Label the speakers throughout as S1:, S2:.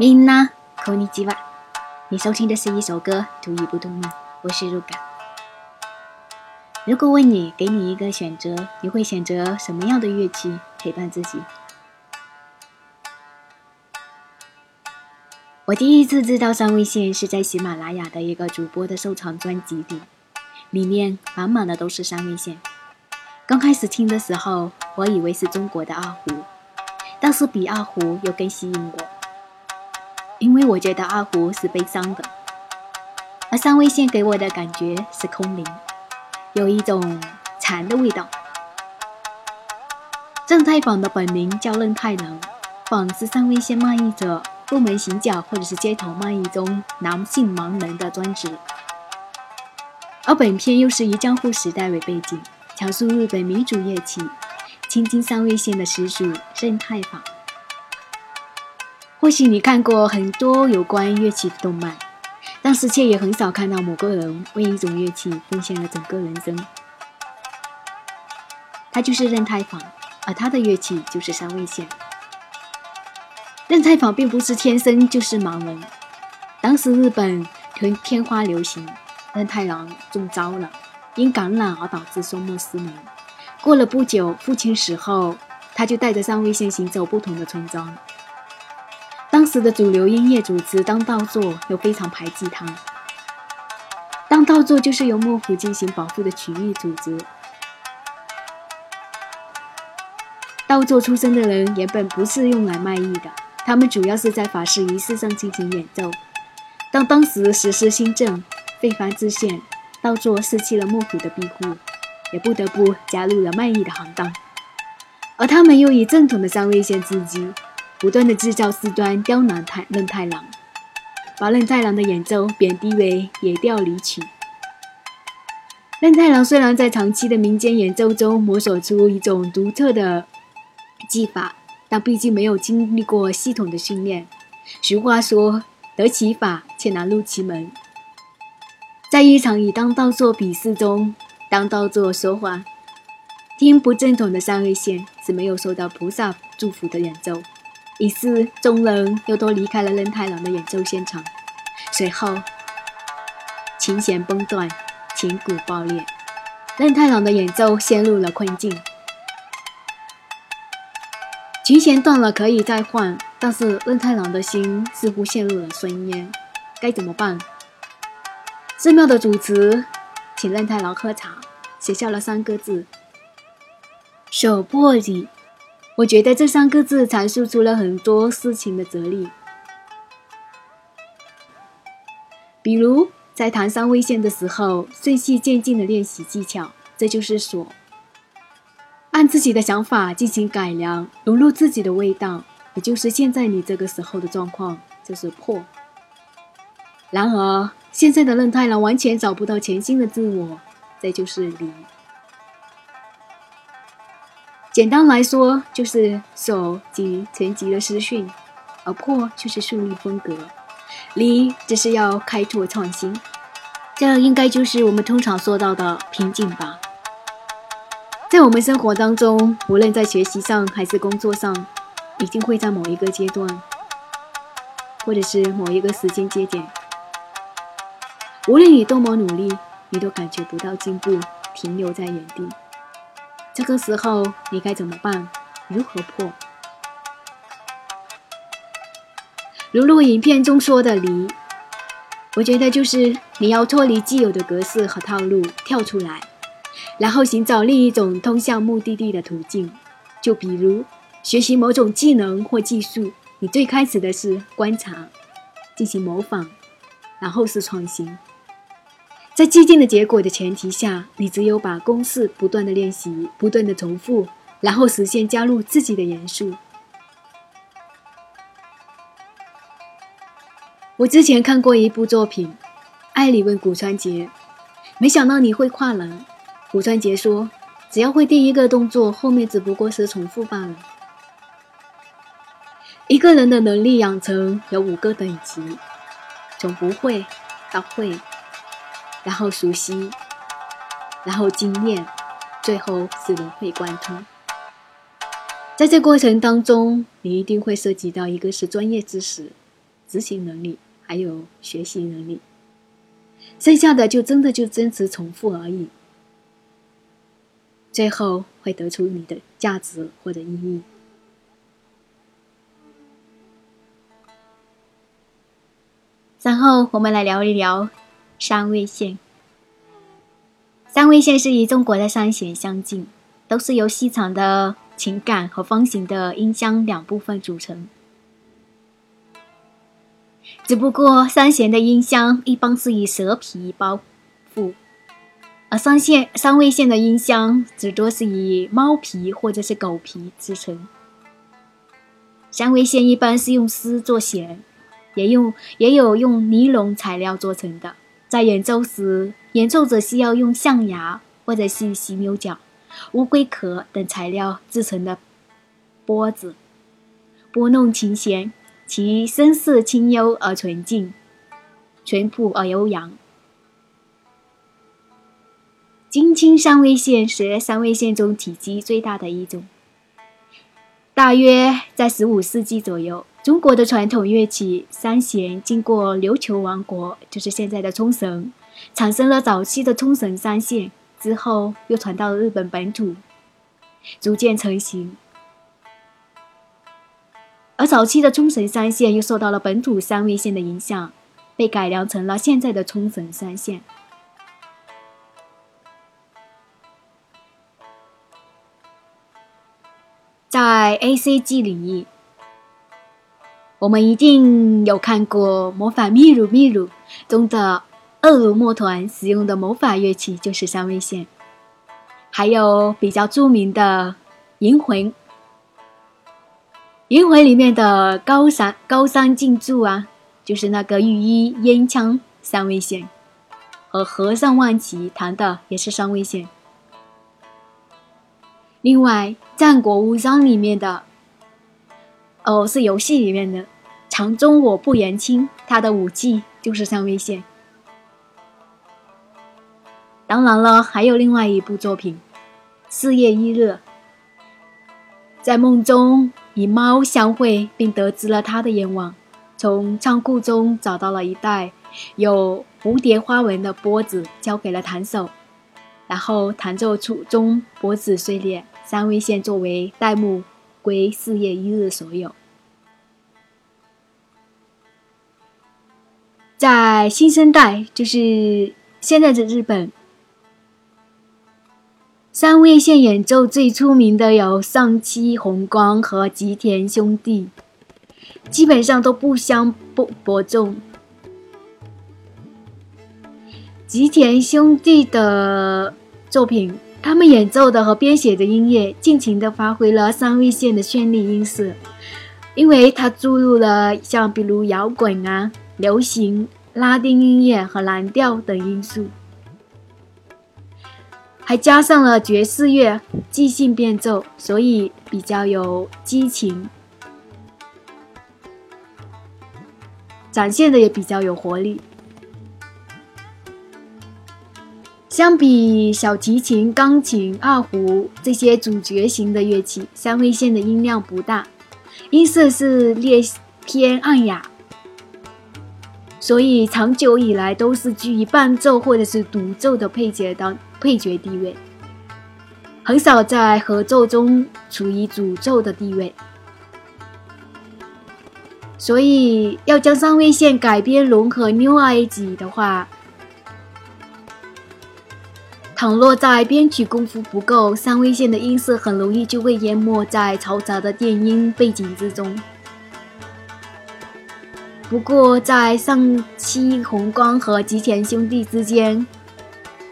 S1: みんな、こんにちは。你收听的是一首歌，读一部动漫。我是 Ruga。如果问你，给你一个选择，你会选择什么样的乐器陪伴自己？我第一次知道三味线是在喜马拉雅的一个主播的收藏专辑里，里面满满的都是三味线。刚开始听的时候，我以为是中国的二胡，但是比二胡又更吸引我， 因为我觉得二胡是悲伤的，而三味线给我的感觉是空灵，有一种禅的味道。正太坊的本名叫任太郎，坊是三味线卖艺者。部门行脚或者是街头卖艺中男性盲人的专职，而本片又是以江户时代为背景，讲述日本民族乐器青金三味线的始祖任太坊。或许你看过很多有关乐器的动漫，但是却也很少看到某个人为一种乐器奉献了整个人生。他就是任太坊，而他的乐器就是三味线。任太坊并不是天生就是盲人。当时日本天天花流行，任太郎中招了，因感染而导致双目失明。过了不久，父亲死后，他就带着三味线行走不同的村庄。当时的主流音乐组织当道座又非常排挤他。当道座就是由幕府进行保护的曲艺组织。道座出身的人原本不是用来卖艺的。他们主要是在法事仪式上进行演奏。当当时实施新政，废藩置县，道作失去了幕府的庇护，也不得不加入了卖艺的行当。而他们又以正统的三味线自居，不断的制造事端，刁难太任太郎，把任太郎的演奏贬低为野调离曲。任太郎虽然在长期的民间演奏中摸索出一种独特的技法。但毕竟没有经历过系统的训练。俗话说：“得其法，且难入其门。”在一场以当道座比试中，当道座说话，听不正统的三味线是没有受到菩萨祝福的演奏。于是众人又都离开了任太郎的演奏现场。随后，琴弦崩断，琴骨爆裂，任太郎的演奏陷入了困境。琴弦断了可以再换，但是任太郎的心似乎陷入了深渊，该怎么办？寺庙的主持请任太郎喝茶，写下了三个字：“手破里。”我觉得这三个字阐述出了很多事情的哲理，比如在弹三味线的时候，顺序渐进的练习技巧，这就是锁。按自己的想法进行改良，融入自己的味道，也就是现在你这个时候的状况，就是破。然而，现在的任太郎完全找不到全新的自我，这就是离。简单来说，就是手及层级的失讯，而破就是树立风格，离只是要开拓创新。这应该就是我们通常说到的瓶颈吧。在我们生活当中，无论在学习上还是工作上，一定会在某一个阶段，或者是某一个时间节点，无论你多么努力，你都感觉不到进步，停留在原地。这个时候，你该怎么办？如何破？如录影片中说的离，我觉得就是你要脱离既有的格式和套路，跳出来。然后寻找另一种通向目的地的途径，就比如学习某种技能或技术，你最开始的是观察，进行模仿，然后是创新。在既定的结果的前提下，你只有把公式不断的练习，不断的重复，然后实现加入自己的元素。我之前看过一部作品，艾里问古川杰：“没想到你会跨栏。”古川杰说：“只要会第一个动作，后面只不过是重复罢了。一个人的能力养成有五个等级，从不会到会，然后熟悉，然后经验，最后是融会贯通。在这过程当中，你一定会涉及到一个是专业知识，执行能力，还有学习能力。剩下的就真的就真实重复而已。最后会得出你的价值或者意义。然后我们来聊一聊三味线。三味线是与中国的三弦相近，都是由细长的琴杆和方形的音箱两部分组成。只不过三弦的音箱一般是以蛇皮包覆，而三线三味线的音箱只多是以猫皮或者是狗皮制成。三味线一般是用丝做弦。也用也有用尼龙材料做成的，在演奏时，演奏者需要用象牙或者是犀牛角、乌龟壳等材料制成的钵子，拨弄琴弦，其声色清幽而纯净，淳朴而悠扬。金青三味线是三味线中体积最大的一种，大约在十五世纪左右。中国的传统乐器三弦经过琉球王国，就是现在的冲绳，产生了早期的冲绳三线，之后又传到了日本本土，逐渐成型。而早期的冲绳三线又受到了本土三味线的影响，被改良成了现在的冲绳三线。在 A C G 领域。我们一定有看过《魔法秘鲁秘鲁》中的恶魔团使用的魔法乐器就是三味线，还有比较著名的《银魂》。《银魂》里面的高山高山静助啊，就是那个御医烟枪三味线，和和尚万奇弹的也是三味线。另外，《战国无双》里面的。哦，是游戏里面的长中我不言轻，他的武器就是三味线。当然了，还有另外一部作品《四月一日》，在梦中与猫相会，并得知了他的愿望，从仓库中找到了一袋有蝴蝶花纹的钵子，交给了弹手，然后弹奏出中钵子碎裂，三味线作为代目。归四叶一日所有。在新生代，就是现在的日本，三味线演奏最出名的有上期红光和吉田兄弟，基本上都不相不伯仲。吉田兄弟的作品。他们演奏的和编写的音乐，尽情地发挥了三味线的绚丽音色，因为它注入了像比如摇滚啊、流行、拉丁音乐和蓝调等因素，还加上了爵士乐即兴变奏，所以比较有激情，展现的也比较有活力。相比小提琴、钢琴、二胡这些主角型的乐器，三味线的音量不大，音色是略偏暗哑，所以长久以来都是居于伴奏或者是独奏的配角当配角地位，很少在合奏中处于主奏的地位。所以要将三味线改编融合 New Age 的话。倘若在编曲功夫不够，三味线的音色很容易就会淹没在嘈杂的电音背景之中。不过，在上期红光和吉田兄弟之间，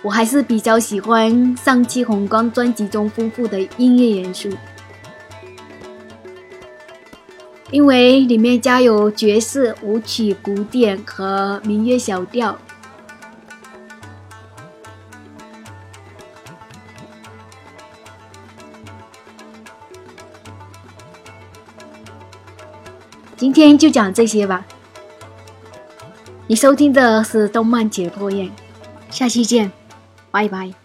S1: 我还是比较喜欢上期红光专辑中丰富的音乐元素，因为里面加有爵士、舞曲、古典和民乐小调。今天就讲这些吧。你收听的是动漫解剖院，下期见，拜拜。